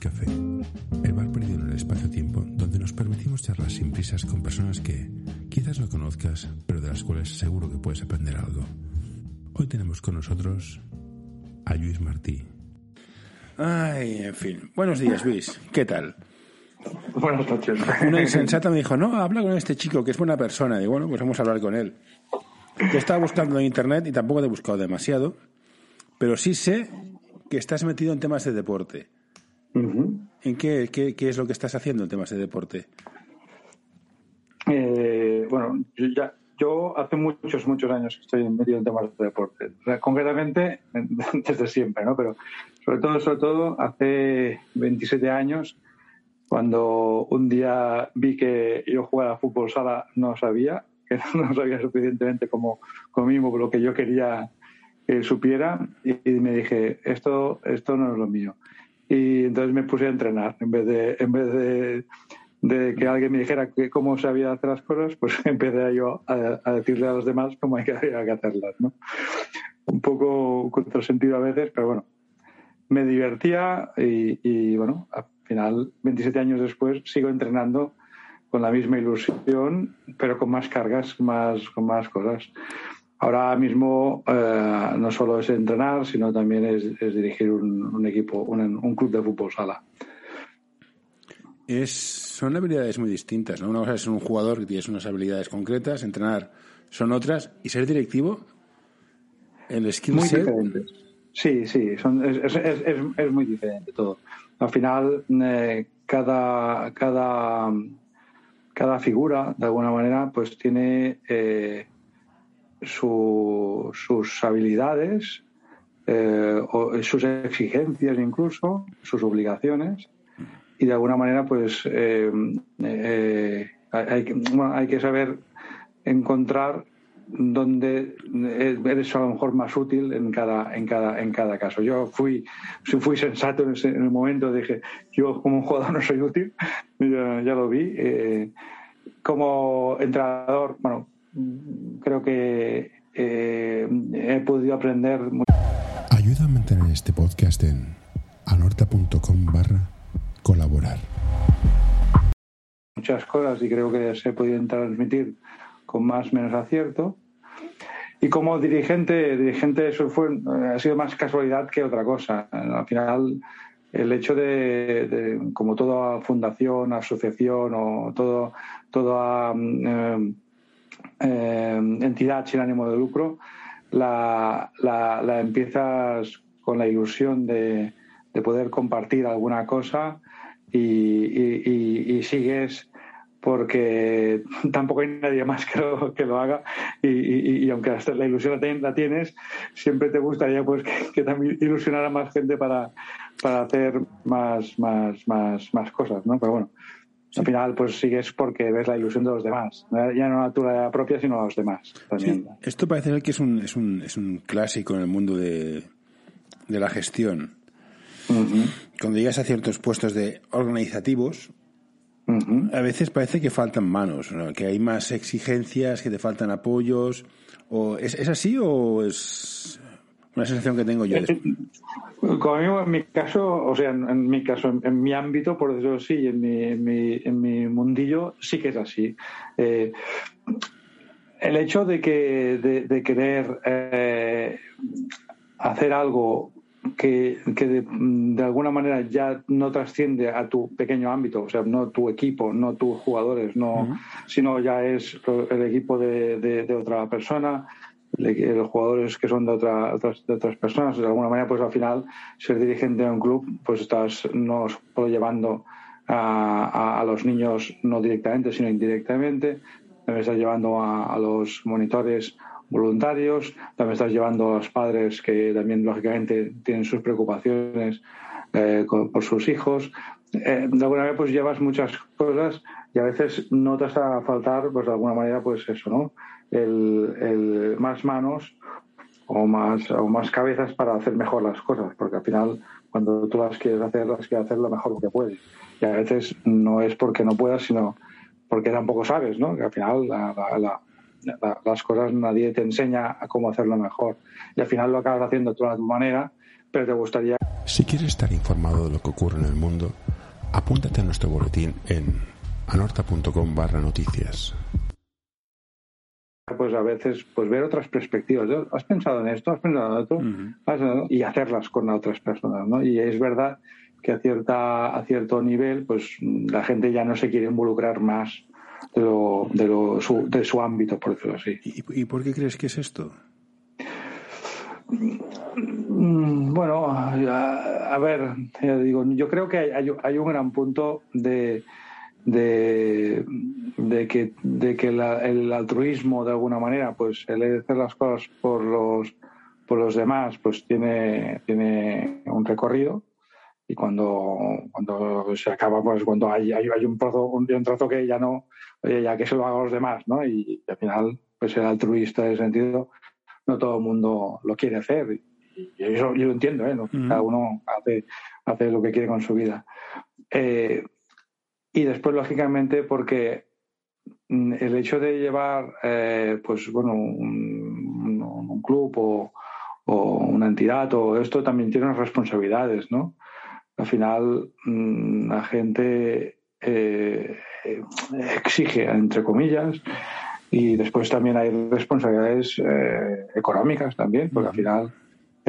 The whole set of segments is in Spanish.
Café, el bar perdido en el espacio-tiempo donde nos permitimos charlar sin prisas con personas que quizás no conozcas, pero de las cuales seguro que puedes aprender algo. Hoy tenemos con nosotros a Luis Martí. Ay, en fin. Buenos días, Luis. ¿Qué tal? Buenas noches. Una insensata me dijo, no, habla con este chico que es buena persona. Digo, bueno, pues vamos a hablar con él. Yo estaba buscando en internet y tampoco te he buscado demasiado, pero sí sé que estás metido en temas de deporte. ¿En qué, qué, qué, es lo que estás haciendo en temas de deporte? Eh, bueno, yo, ya, yo hace muchos, muchos años que estoy metido en temas de deporte. Concretamente, desde siempre, ¿no? Pero sobre todo, sobre todo, hace 27 años, cuando un día vi que yo jugaba a fútbol sala, no sabía, que no sabía suficientemente como, como mismo lo que yo quería que supiera y, y, me dije, esto, esto no es lo mío. Y entonces me puse a entrenar. En vez de, en vez de, de que alguien me dijera que cómo sabía hacer las cosas, pues empecé yo a, a decirle a los demás cómo hay que, hay que hacerlas. ¿no? Un poco contrasentido a veces, pero bueno, me divertía y, y bueno, al final, 27 años después, sigo entrenando con la misma ilusión, pero con más cargas, más, con más cosas. Ahora mismo eh, no solo es entrenar, sino también es, es dirigir un, un equipo, un, un, club de fútbol sala. Es, son habilidades muy distintas. ¿no? Una cosa es ser un jugador que tienes unas habilidades concretas, entrenar son otras, y ser directivo, el skill muy set. Diferente. Sí, sí, son, es, es, es, es, muy diferente todo. Al final, eh, cada, cada, cada figura, de alguna manera, pues tiene. Eh, su, sus habilidades, eh, o sus exigencias incluso, sus obligaciones, y de alguna manera pues eh, eh, hay, hay, que saber encontrar dónde eres a lo mejor más útil en cada, en cada, en cada caso. Yo fui, fui sensato en, ese, en el momento, dije, yo como jugador no soy útil, ya, ya lo vi. como entrenador, bueno, creo que eh, he podido aprender. Ayuda a mantener este podcast en anorta.com barra colaborar. Muchas cosas y creo que se podido transmitir con más o menos acierto. Y como dirigente, dirigente eso fue, ha sido más casualidad que otra cosa. Al final, el hecho de, de como toda fundación, asociación o todo, toda eh, eh, entidad sin ánimo de lucro, la, la, empiezas con la ilusión de, de, poder compartir alguna cosa y, y, y, y, sigues porque tampoco hay nadie más que lo, que lo haga y, aunque la ilusión la tienes, siempre te gustaría pues que, que también ilusionara más gente para, para hacer más, más, más, más cosas, ¿no? Pero bueno, al final pues sigues porque ves la ilusión de los demás, ya no la tuya propia, sino a los demás. También. Sí, esto parece ser que es un, es un, es un clásico en el mundo de, de la gestión. Uh -huh. Cuando llegas a ciertos puestos de organizativos, uh -huh. a veces parece que faltan manos, ¿no? que hay más exigencias, que te faltan apoyos. O, ¿es, ¿Es así o es una sensación que tengo yo? Conmigo, en mi caso, o sea, en, mi caso, en, en, mi ámbito, por decirlo así, en mi, en mi, en mi mundillo, sí que es así. Eh, el hecho de que de, de querer eh, hacer algo que, que de, de, alguna manera ya no trasciende a tu pequeño ámbito, o sea, no tu equipo, no tus jugadores, no, uh -huh. sino ya es el equipo de, de, de otra persona, los jugadores que son de, otra, otras, de otras personas. De alguna manera, pues al final, ser dirigente de un club, pues estás no solo llevando a, a, los niños no directamente, sino indirectamente. También estás llevando a, los monitores voluntarios, también estás llevando a los padres que también, lógicamente, tienen sus preocupaciones eh, por sus hijos. Eh, de alguna manera, pues llevas muchas cosas y a veces notas a faltar, pues de alguna manera, pues eso, ¿no? El, el, más manos o más, o más cabezas para hacer mejor las cosas, porque al final cuando tú las quieres hacer, las quieres hacer lo mejor que puedes. Y a veces no es porque no puedas, sino porque tampoco sabes, ¿no? Que al final la, la, la, las cosas nadie te enseña a cómo hacerlo mejor. Y al final lo acabas haciendo tú a tu manera, pero te gustaría Si quieres estar informado de lo que ocurre en el mundo, apúntate a nuestro boletín en anorta.com barra noticias. Pues a veces pues ver otras perspectivas. ¿Has pensado en esto? ¿Has pensado en otro? Y hacerlas con otras personas. ¿no? Y es verdad que a, cierta, a cierto nivel pues la gente ya no se quiere involucrar más de, lo, de, lo, su, de su ámbito, por decirlo así. ¿Y, por qué crees que es esto? Mm, bueno, a, ver, digo, yo creo que hay, hay un gran punto de, de, de que, de que el altruismo, de alguna manera, pues el hacer las cosas por los, por los demás, pues tiene, tiene un recorrido y cuando, cuando se acaba, pues cuando hay, hay, un, un, un, trato que ya no, ya que se lo haga a los demás, ¿no? Y, al final, pues ser altruista en ese sentido, no todo el mundo lo quiere hacer. Y yo, yo lo entiendo, ¿eh? Cada uno hace, hace lo que quiere con su vida. Eh, y después, lógicamente, porque mm, el hecho de llevar, eh, pues bueno, un, un club o, o, una entidad o esto también tiene unas responsabilidades, ¿no? Al final, mm, la gente eh, exige, entre comillas, y después también hay responsabilidades eh, económicas también, porque al final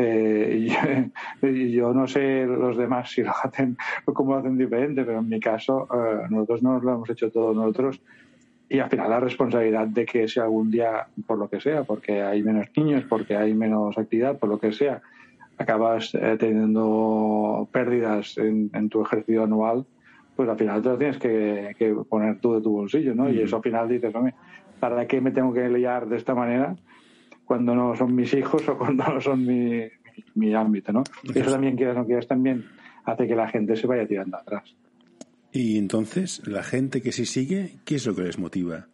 eh, yo, no sé los demás si lo hacen o cómo lo hacen diferente, pero en mi caso eh, nosotros no lo hemos hecho todos nosotros y al final la responsabilidad de que si algún día, por lo que sea, porque hay menos niños, porque hay menos actividad, por lo que sea, acabas eh, teniendo pérdidas en, tu ejercicio anual, pues al final te lo tienes que, poner tú de tu bolsillo, ¿no? Y eso al final dices, ¿para qué me tengo que liar de esta manera? Cuando no son mis hijos o cuando no son mi, mi, ámbito, ¿no? Eso también, quieras no quieras, también hace que la gente se vaya tirando atrás. Y entonces, la gente que sí sigue, ¿qué es lo que les motiva?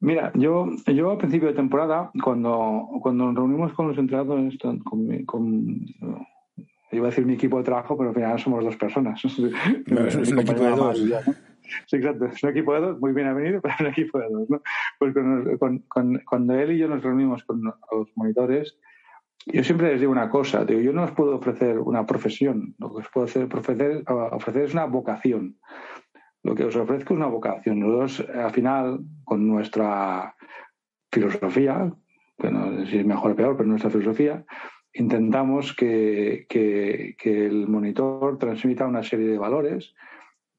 Mira, yo, yo a principio de temporada, cuando, cuando nos reunimos con los entrenadores, con, con, iba a decir mi equipo de trabajo, pero al final somos dos personas. No, es, un equipo de dos. Sí, exacto. Es un equipo de dos, muy bien venido, pero es un equipo de dos. ¿no? Pues cuando él y yo nos reunimos con los monitores, yo siempre les digo una cosa, digo, yo no os puedo ofrecer una profesión, lo que os puedo ofrecer, ofrecer es una vocación. Lo que os ofrezco es una vocación. Nosotros, al final, con nuestra filosofía, que no sé si es mejor o peor, pero nuestra filosofía, intentamos que, que, que el monitor transmita una serie de valores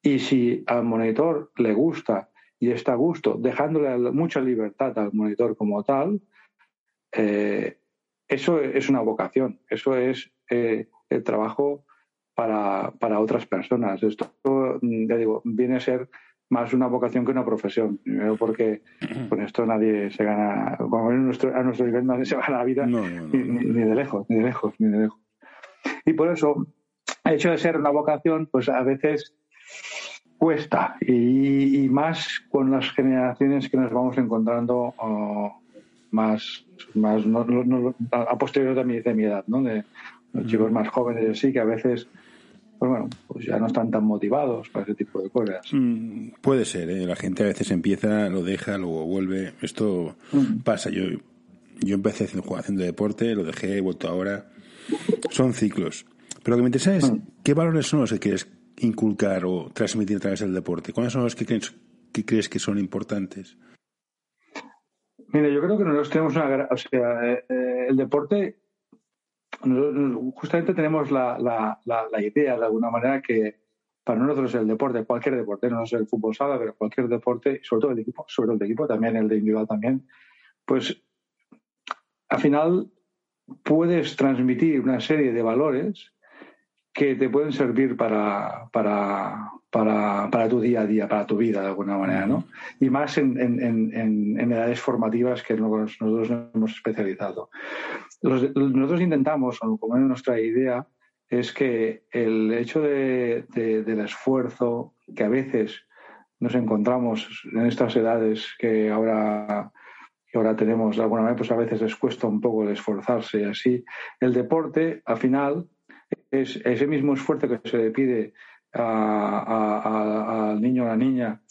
y si al monitor le gusta y está a gusto, dejándole mucha libertad al monitor como tal, eh, eso es una vocación, eso es eh, el trabajo para, para, otras personas. Esto, ya digo, viene a ser más una vocación que una profesión. Primero porque con esto nadie se gana, como a nuestro, a nuestro nivel nadie se gana la vida Ni, de lejos, ni de lejos, ni de lejos. Y por eso, el hecho de ser una vocación, pues a veces cuesta y, más con las generaciones que nos vamos encontrando más, más a posteriori de mi, de mi edad, ¿no? De los chicos más jóvenes sí que a veces pues bueno, pues ya no están tan motivados para ese tipo de cosas. Mm, puede ser, ¿eh? la gente a veces empieza, lo deja, luego vuelve. Esto pasa. Yo, yo empecé haciendo deporte, lo dejé, he vuelto ahora. Son ciclos. Pero lo que me interesa es, ¿qué valores son los que quieres inculcar o transmitir a través del deporte? ¿Cuáles son los que crees que, son importantes? Mira, yo creo que nosotros tenemos una... O sea, eh, el deporte, justamente tenemos la, la, idea, de alguna manera, que para nosotros el deporte, cualquier deporte, no sé el fútbol sala, pero cualquier deporte, sobre todo el equipo, sobre todo el equipo, también el de individual también, pues al final puedes transmitir una serie de valores que te pueden servir para, para, para, para, tu día a día, para tu vida de alguna manera, ¿no? Y más en, en, en, edades formativas que nosotros nos hemos especializado. nosotros intentamos, o como es nuestra idea, es que el hecho de, del esfuerzo que a veces nos encontramos en estas edades que ahora que ahora tenemos de alguna manera, pues a veces les cuesta un poco el esforzarse y así. El deporte, al final, es ese mismo esfuerzo que se le pide al niño o a la niña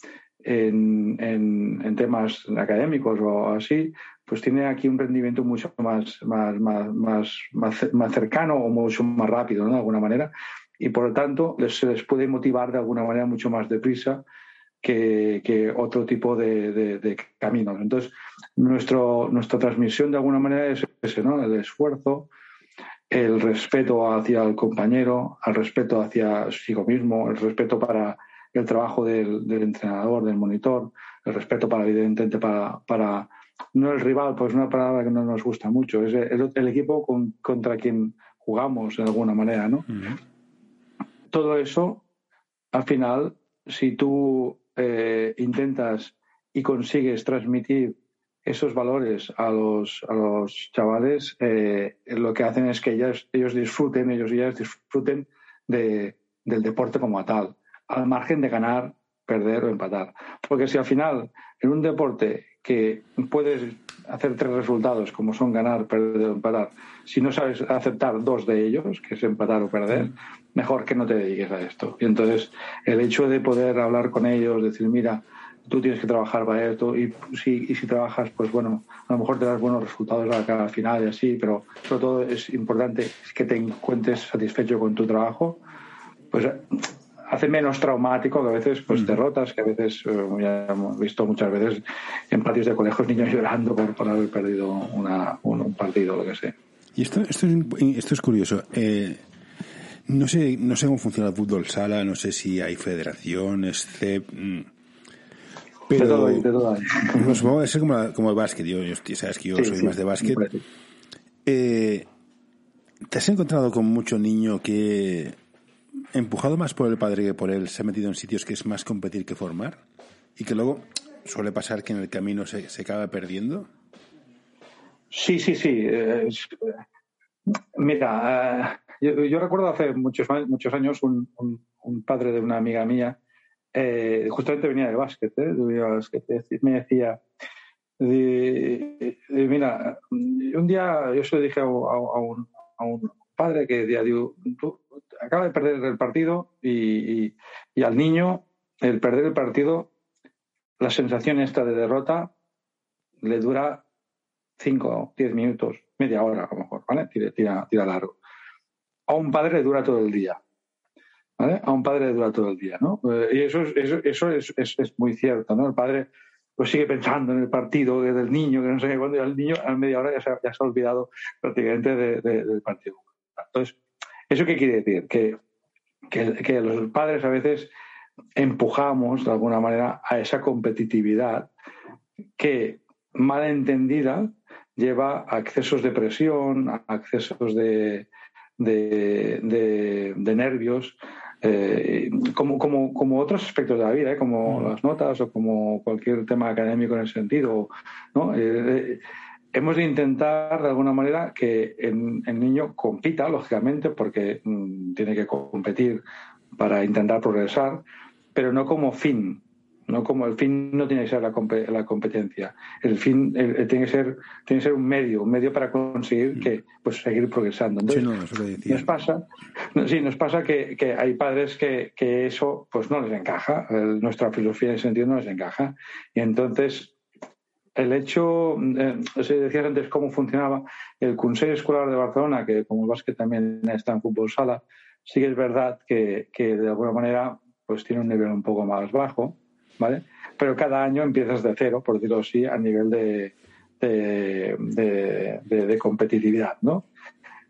en, temas académicos o así, pues tiene aquí un rendimiento mucho más, más, más, más, cercano o mucho más rápido. De alguna manera. Y por lo tanto, se les puede motivar de alguna manera mucho más deprisa que, que otro tipo de, de, caminos. Entonces, nuestro, nuestra transmisión de alguna manera es ese, ¿no? El esfuerzo, el respeto hacia el compañero, el respeto hacia sí mismo, el respeto para el trabajo del, del entrenador, del monitor, el respeto para, evidentemente, para, para no el rival, pues una palabra que no nos gusta mucho, es el, equipo contra quien jugamos de alguna manera, ¿no? Todo eso, al final, si tú eh, intentas y consigues transmitir esos valores a los, a los chavales, eh, lo que hacen es que ellos, ellos disfruten, ellos y ellas disfruten de, del deporte como tal, al margen de ganar, perder o empatar. Porque si al final, en un deporte que puedes hacer tres resultados, como son ganar, perder o empatar, si no sabes aceptar dos de ellos, que es empatar o perder, mejor que no te dediques a esto. Y entonces, el hecho de poder hablar con ellos, decir, mira, tú tienes que trabajar para esto, y si, y si trabajas, pues bueno, a lo mejor te das buenos resultados al final y así, pero sobre todo es importante que te encuentres satisfecho con tu trabajo, pues hace menos traumático que a veces pues derrotas, que a veces eh, ya hemos visto muchas veces en patios de colegios niños llorando por, haber perdido una, un, partido, lo que sé. Y esto, esto, es, esto es curioso. Eh, no sé, no sé cómo funciona el fútbol sala, no sé si hay federaciones, CEP. Pero, todo hay, todo supongo que es como, como el básquet. Yo, sabes que yo soy más de básquet. Eh, ¿Te has encontrado con mucho niño que empujado más por el padre que por él, se ha metido en sitios que es más competir que formar y que luego suele pasar que en el camino se, se acaba perdiendo. Sí, sí, sí. mira, eh, yo, recuerdo hace muchos, muchos años un, un, padre de una amiga mía, eh, justamente venía de básquet, ¿eh? me decía, mira, un día yo se lo dije a, un, a un padre que decía, acaba de perder el partido y, al niño el perder el partido, la sensación esta de derrota le dura 5, 10 minutos, media hora a lo mejor, ¿vale? Tira, tira, largo. A un padre le dura todo el día. A un padre le dura todo el día, ¿no? Eh, y eso, es, eso, es, es, muy cierto, ¿no? El padre pues sigue pensando en el partido del niño, que no sé cuándo, y el niño a media hora ya se, ya se ha olvidado prácticamente del partido. Entonces, ¿Eso qué quiere decir? Que, que, los padres a veces empujamos de alguna manera a esa competitividad que mal entendida lleva a excesos de presión, a excesos de, de, nervios, eh, como, como, como, otros aspectos de la vida, ¿eh? como mm. las notas o como cualquier tema académico en ese sentido. ¿no? Eh, hemos de intentar de alguna manera que el, niño compita, lógicamente, porque mm, tiene que competir para intentar progresar, pero no como fin. No como el fin no tiene que ser la, competencia. El fin tiene que ser tiene que ser un medio, un medio para conseguir que pues seguir progresando. Entonces, nos pasa, sí, nos pasa que, hay padres que, eso pues no les encaja. nuestra filosofía en ese sentido no les encaja. Y entonces el hecho, eh, se decía antes cómo funcionaba el Consejo Escolar de Barcelona, que como el básquet también está en fútbol sala, sí que es verdad que, de alguna manera pues tiene un nivel un poco más bajo, ¿vale? Pero cada año empiezas de cero, por decirlo así, a nivel de, de, competitividad, ¿no?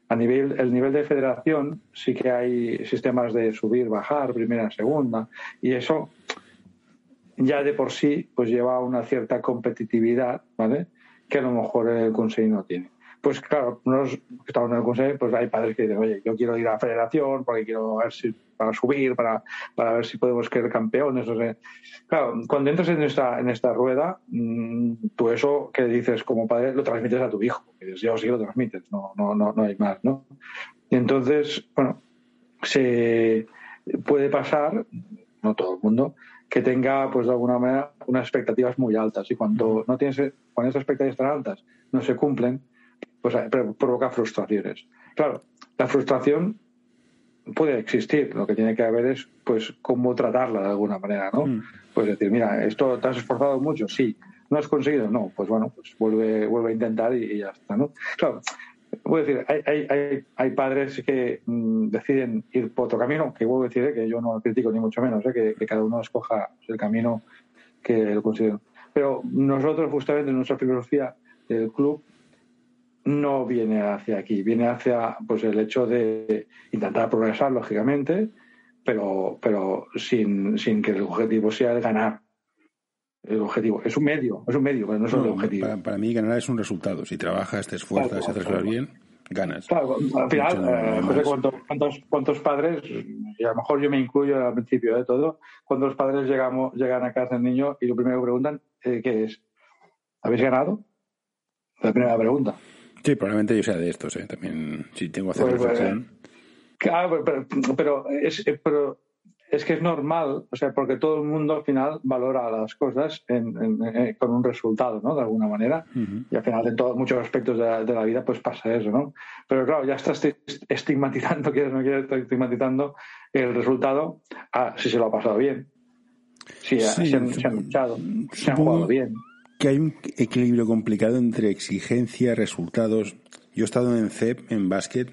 A nivel, el nivel de federación sí que hay sistemas de subir, bajar, primera, segunda, y eso ya de por sí pues lleva una cierta competitividad, ¿vale? Que a lo mejor el Consejo no tiene. Pues claro, nosotros que estamos en el Consejo, pues hay padres que dicen, oye, yo quiero ir a la federación porque quiero ver si para subir, para, para ver si podemos quedar campeones. O sea, claro, cuando entras en esta, en esta rueda, mm, tú eso que dices como padre lo transmites a tu hijo. Y dices, yo sí lo transmites, no, no, no, no hay más, ¿no? Y entonces, bueno, se puede pasar, no todo el mundo, que tenga, pues de alguna manera, unas expectativas muy altas. Y cuando no tienes, cuando esas expectativas tan altas no se cumplen, pues eh, provoca frustraciones. Claro, la frustración puede existir. Lo que tiene que haber es, pues, cómo tratarla de alguna manera, ¿no? Mm. Pues decir, mira, esto te has esforzado mucho, sí. ¿No has conseguido? No, pues bueno, pues vuelve, vuelve a intentar y, ya está, ¿no? Claro, voy a decir, hay, hay, hay, padres que mm, deciden ir por otro camino, que vuelvo a decir, ¿eh? que yo no critico ni mucho menos, ¿eh? que, cada uno escoja el camino que lo considero. Pero nosotros, justamente, en nuestra filosofía del club, no viene hacia aquí, viene hacia pues el hecho de intentar progresar, lógicamente, pero, pero sin, sin que el objetivo sea el ganar. El objetivo es un medio, es un medio, pero no es un objetivo. Para, mí ganar es un resultado. Si trabajas, te esfuerzas, si haces bien, ganas. Claro, al final, eh, ¿cuántos, ¿cuántos, padres, y a lo mejor yo me incluyo al principio de todo, cuántos padres llegamos, llegan a casa del niño y lo primero que preguntan, eh, ¿qué es? ¿Habéis ganado? La primera pregunta. Sí, probablemente yo sea de estos, ¿eh? también si tengo que hacer pues, reflexión. Claro, pero, es, pero es que es normal, o sea, porque todo el mundo al final valora las cosas con un resultado, ¿no? De alguna manera. Y al final, en todos muchos aspectos de la, vida, pues pasa eso, ¿no? Pero claro, ya estás estigmatizando, quieres no quieres, estigmatizando el resultado a si se lo ha pasado bien. Si se, han, luchado, se han jugado bien que hay un equilibrio complicado entre exigencia, resultados. Yo he estado en CEP, en básquet,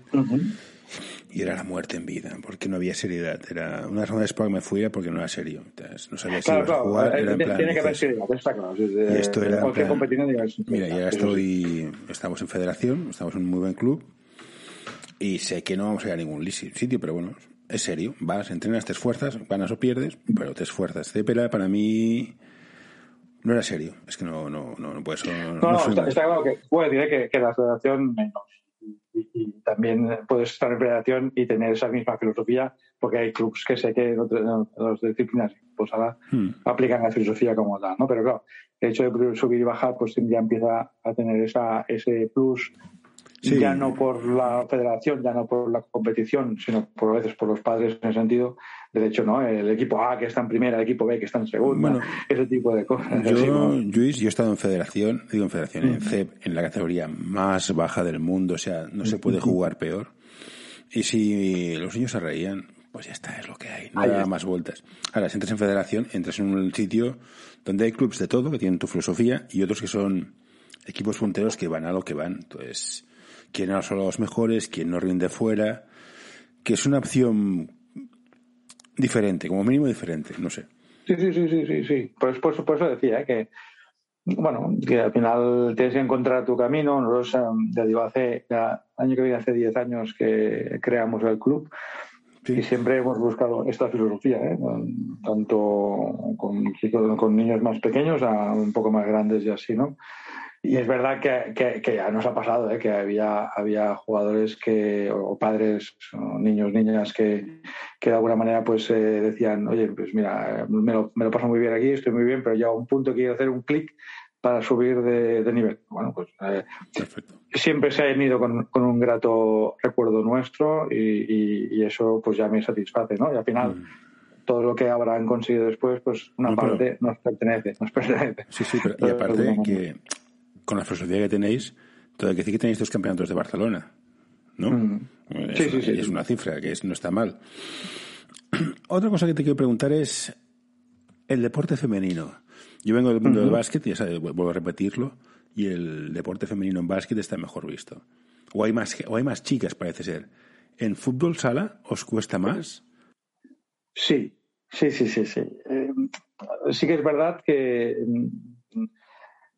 y era la muerte en vida, porque no había seriedad. Era una razón por que me fui porque no era serio. no sabía si iba a jugar. Era en plan, tiene que haber seriedad, está claro. Y esto era Mira, ya estoy, estamos en federación, estamos en un muy buen club, y sé que no vamos a ir a ningún sitio, pero bueno, es serio. Vas, entrenas, te esfuerzas, ganas o pierdes, pero te esfuerzas. CEP era para mí no era serio, es que no, no, no, no puede ser. No, no, está, claro que puede decir que, la federación menos. Y, también puedes estar en federación y tener esa misma filosofía, porque hay clubs que sé que en las disciplinas pues ahora hmm. aplican la filosofía como tal, ¿no? Pero claro, el hecho de subir y bajar, pues ya empieza a tener esa, ese plus ya no por la federación, ya no por la competición, sino por a veces por los padres en el sentido de hecho, ¿no? El equipo A que está en primera, el equipo B que está en segunda, ese tipo de cosas. Yo, Luis, yo he estado en federación, digo en federación, en CEP, en la categoría más baja del mundo, o sea, no se puede jugar peor. Y si los niños se reían, pues ya está, es lo que hay, no hay más vueltas. Ahora, si entras en federación, entras en un sitio donde hay clubes de todo, que tienen tu filosofía, y otros que son equipos punteros que van a lo que van. Entonces, quien no son los mejores, quien no rinde fuera, que es una opción diferente, como mínimo diferente, no sé. Sí, sí, sí, sí, sí, sí. Pues, por, eso decía ¿eh? que, bueno, que al final tienes que encontrar tu camino. Nosotros, ya digo, hace, ya, año que viene, hace 10 años que creamos el club. Y siempre hemos buscado esta filosofía, ¿eh? tanto con, con niños más pequeños a un poco más grandes y así, ¿no? Y es verdad que, que, ya nos ha pasado, ¿eh? que había, había jugadores que, o padres, o niños, niñas que, que de alguna manera pues eh, decían, oye, pues mira, me lo, me lo, paso muy bien aquí, estoy muy bien, pero ya a un punto quiero hacer un clic para subir de, nivel. Bueno, pues eh, siempre se ha ido con, con, un grato recuerdo nuestro y, y, eso pues ya me satisface, ¿no? Y al final... Mm. todo lo que habrán conseguido después, pues una parte nos pertenece, nos pertenece. Sí, sí, pero, y aparte que con la filosofía que tenéis, todo hay que decir que tenéis dos campeonatos de Barcelona. ¿No? Mm. Es, sí, sí, sí, es una cifra que no está mal. Otra cosa que te quiero preguntar es el deporte femenino. Yo vengo del mundo del básquet, ya sabes, vuelvo a repetirlo, y el deporte femenino en básquet está mejor visto. O hay más, o hay más chicas, parece ser. ¿En fútbol sala os cuesta más? Sí, sí, sí, sí. Sí, eh, sí que es verdad que mm,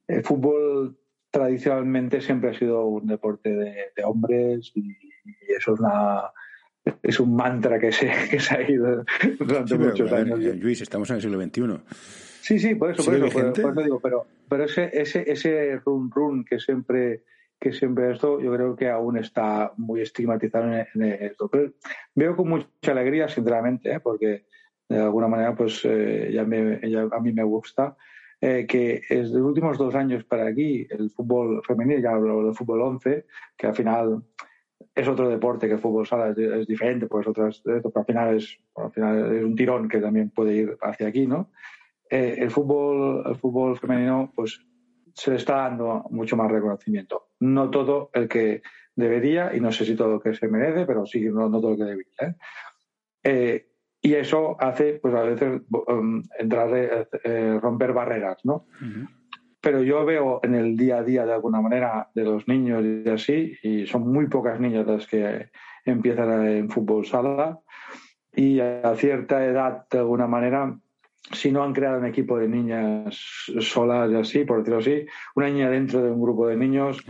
el fútbol tradicionalmente siempre ha sido un deporte de, hombres y, eso es una es un mantra que se, que se ha ido durante muchos años. Luis, estamos en el siglo XXI. Sí, sí, por eso, por eso, digo, pero, pero ese, ese, ese run run que siempre que siempre esto yo creo que aún está muy estigmatizado en, esto. Pero veo con mucha alegría, sinceramente, ¿eh? porque de alguna manera pues eh, ya, me, ya a mí me gusta eh, que es de los últimos dos años para aquí el fútbol femenino, ya hablo del fútbol 11, que al final es otro deporte que el fútbol sala es, diferente, pues otras, pero al final, es, al final es un tirón que también puede ir hacia aquí, ¿no? Eh, el fútbol, el fútbol femenino, pues se le está dando mucho más reconocimiento. No todo el que debería, y no sé si todo lo que se merece, pero sí, no, todo lo que debería. ¿eh? eh y eso hace, pues a veces, um, entrar, eh, eh, romper barreras, ¿no? pero yo veo en el día a día de alguna manera de los niños y así, y son muy pocas niñas las que empiezan en fútbol sala, y a cierta edad, de alguna manera, si no han creado un equipo de niñas solas y así, por decirlo así, una niña dentro de un grupo de niños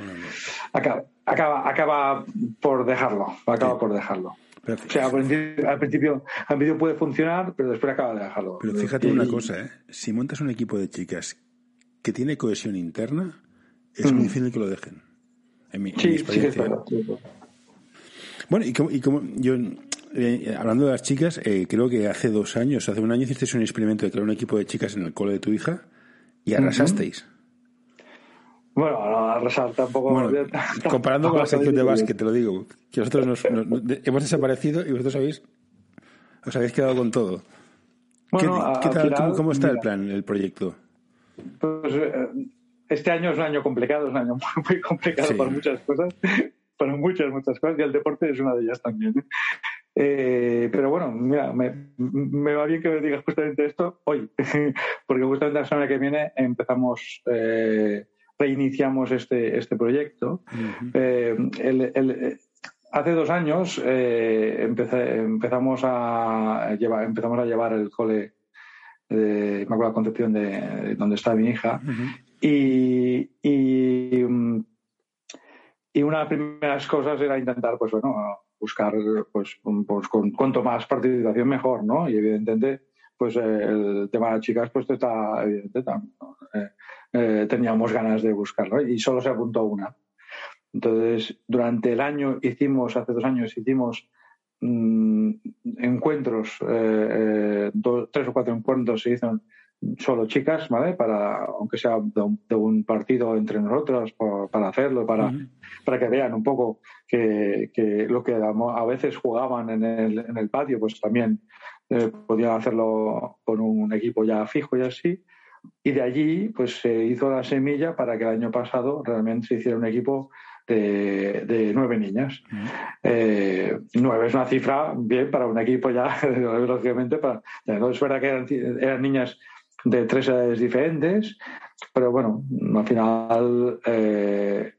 acaba, acaba, acaba por dejarlo, acaba por dejarlo. O sea, al principio, al principio puede funcionar, pero después acaba de dejarlo. Pero fíjate una cosa, ¿eh? si montas un equipo de chicas que tiene cohesión interna, es muy mm. difícil que lo dejen. En mi, sí, experiencia. Bueno, y como, y como yo, eh, hablando de las chicas, eh, creo que hace dos años, hace un año hicisteis un experimento de crear un equipo de chicas en el cole de tu hija y arrasasteis. Bueno, arrasar tampoco. Bueno, comparando con la sección de básquet, te lo digo, que nosotros nos, hemos desaparecido y vosotros habéis, os habéis quedado con todo. ¿Cómo, está el plan, el proyecto? Pues eh, este año es un año complicado, es un año muy, complicado por muchas cosas, por muchas, muchas cosas, y el deporte es una de ellas también. Eh, pero bueno, mira, me, me, va bien que me digas justamente esto hoy, porque justamente la semana que viene empezamos, eh, reiniciamos este, este proyecto. el, hace dos años empezamos, a llevar, empezamos a llevar el cole de Inmaculada Concepción de, donde está mi hija. y, y, una de las primeras cosas era intentar, pues bueno, buscar pues, pues con cuanto más participación mejor, ¿no? Y evidentemente, pues el tema de chicas, pues está evidente, eh, eh, teníamos ganas de buscarlo y solo se apuntó una. Entonces, durante el año hicimos, hace dos años hicimos Mm, encuentros, eh, eh, tres o cuatro encuentros se hizo solo chicas, ¿vale? Para, aunque sea de un, partido entre nosotros, para hacerlo, para, para que vean un poco que, lo que a veces jugaban en el, en el patio, pues también eh, podían hacerlo con un equipo ya fijo y así. Y de allí, pues se hizo la semilla para que el año pasado realmente se hiciera un equipo de, nueve niñas. Eh, nueve es una cifra bien para un equipo ya, lógicamente. Para, es verdad que eran, niñas de tres edades diferentes, pero bueno, al final eh,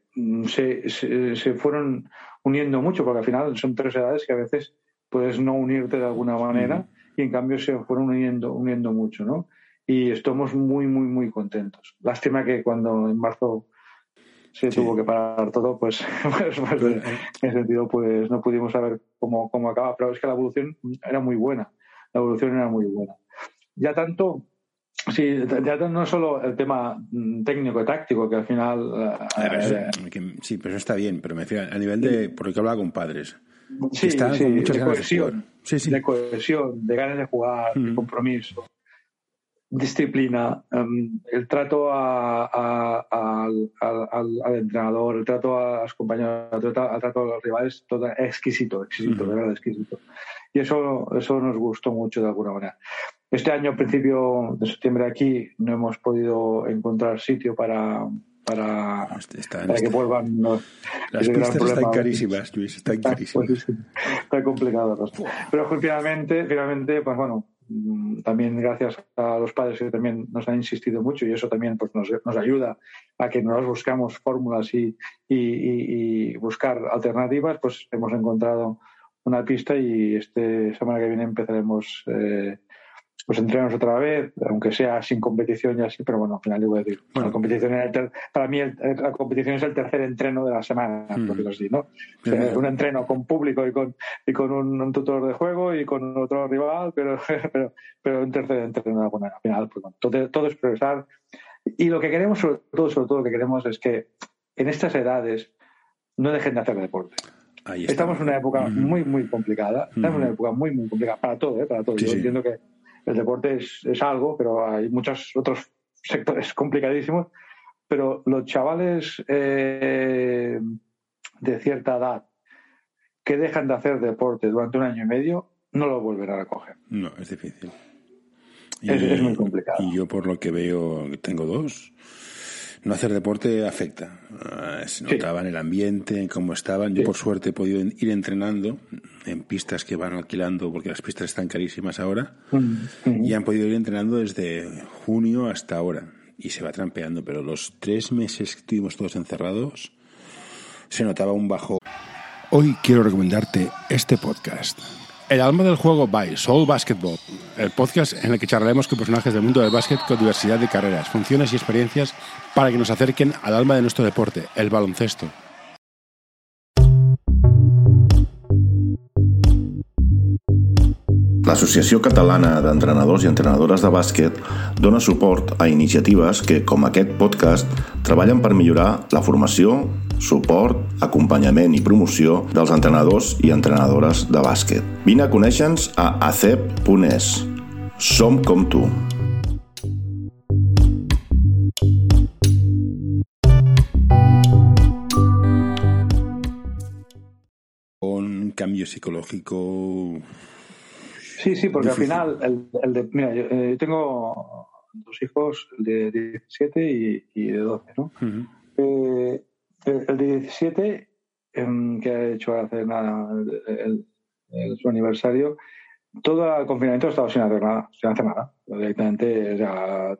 se, se, fueron uniendo mucho, porque al final son tres edades que a veces puedes no unirte de alguna manera y en cambio se fueron uniendo, uniendo mucho, ¿no? Y estamos muy, muy, muy contentos. Lástima que cuando en marzo se tuvo que parar todo, pues, pues, pues en ese sentido pues no pudimos saber cómo, cómo acaba, pero es que la evolución era muy buena, la evolución era muy buena. Ya tanto, sí, ya no solo el tema mm, técnico y táctico, que al final... Eh, sí, pero eso está bien, pero me decía a nivel de, porque hablaba con padres, sí, sí, con muchas de cohesión, de cohesión, de ganas de jugar, de compromiso disciplina, em, el trato al, entrenador, el trato a los compañeros, el trato, a los rivales, todo exquisito, exquisito, de verdad exquisito. Y eso, eso nos gustó mucho de alguna manera. Este año, a principio de septiembre aquí, no hemos podido encontrar sitio para, para, para que vuelvan. Las pistas están carísimas, Luis, están carísimas. está complicado. Pero finalmente, finalmente, pues bueno, también gracias a los padres que también nos han insistido mucho y eso también pues, nos, nos ayuda a que nos buscamos fórmulas y, y, buscar alternativas, pues hemos encontrado una pista y este semana que viene empezaremos eh, pues entrenamos otra vez, aunque sea sin competición y así, pero bueno, al final a decir, la competición para mí la competición es el tercer entreno de la semana, mm. por así, ¿no? un entreno con público y con, y con un, tutor de juego y con otro rival, pero, pero, pero un tercer entreno bueno, al final, pues todo, todo, es progresar. Y lo que queremos, sobre todo, sobre todo lo que queremos es que en estas edades no dejen de hacer deporte. Estamos en una época muy, muy complicada. Estamos en una época muy, muy complicada para todo, ¿eh? Para todo. Yo entiendo que el deporte es, algo, pero hay muchos otros sectores complicadísimos. Pero los chavales eh, de cierta edad que dejan de hacer deporte durante un año y medio no lo volverán a coger. No, es difícil. es, muy complicado. Y yo por lo que veo, tengo dos, no hacer deporte afecta. Ah, se notaba en el ambiente, en cómo estaban. Yo, por suerte, he podido ir entrenando en pistas que van alquilando, porque las pistas están carísimas ahora, y han podido ir entrenando desde junio hasta ahora. y se va trampeando, pero los tres meses que estuvimos todos encerrados se notaba un bajo. Hoy quiero recomendarte este podcast. El alma del juego by Soul Basketball, el podcast en el que charlaremos con personajes del mundo del básquet con diversidad de carreras, funciones y experiencias para que nos acerquen al alma de nuestro deporte, el baloncesto. L'Associació Catalana d'Entrenadors i Entrenadores de Bàsquet dona suport a iniciatives que, com aquest podcast, treballen per millorar la formació, suport, acompanyament i promoció dels entrenadors i entrenadores de bàsquet. Vine a conèixer-nos a acep.es. Som com tu. Psicológico Sí, sí, porque al final, el, el de, mira, yo, eh, tengo dos hijos, el de 17 y, y de 12, ¿no? Uh -huh. eh, el, el, de 17, eh, que ha hecho hace nada el, su aniversario, todo el confinamiento ha estado sin hacer nada, sin hacer nada. Directamente, o sea,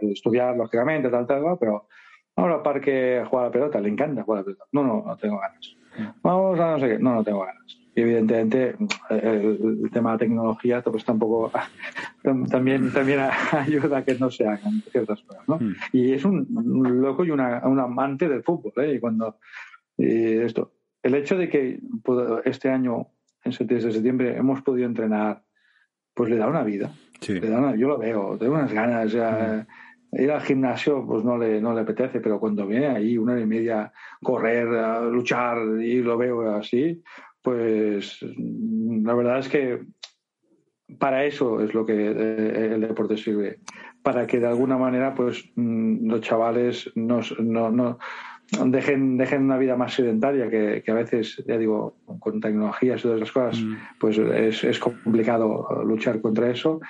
estudiar lógicamente, tal, tal, tal, pero vamos al parque a jugar a la pelota, le encanta jugar a la pelota. No, no, no tengo ganas. Vamos a no sé qué, no, no tengo ganas y evidentemente el, el, tema de tecnología pues tampoco también también ayuda a que no se hagan ciertas cosas ¿no? Mm. y es un, un, loco y una, un amante del fútbol ¿eh? y cuando y esto el hecho de que este año en septiembre, septiembre hemos podido entrenar pues le da una vida sí. le da una, yo lo veo tengo unas ganas ya, mm. ir al gimnasio pues no le, no le apetece, pero cuando viene ahí una hora y media correr, luchar y lo veo así, pues la verdad es que para eso es lo que eh, el deporte sirve, para que de alguna manera pues mm, los chavales nos, no, no dejen, dejen una vida más sedentaria que, que, a veces, ya digo, con tecnologías y todas esas cosas, mm. pues es, es, complicado luchar contra eso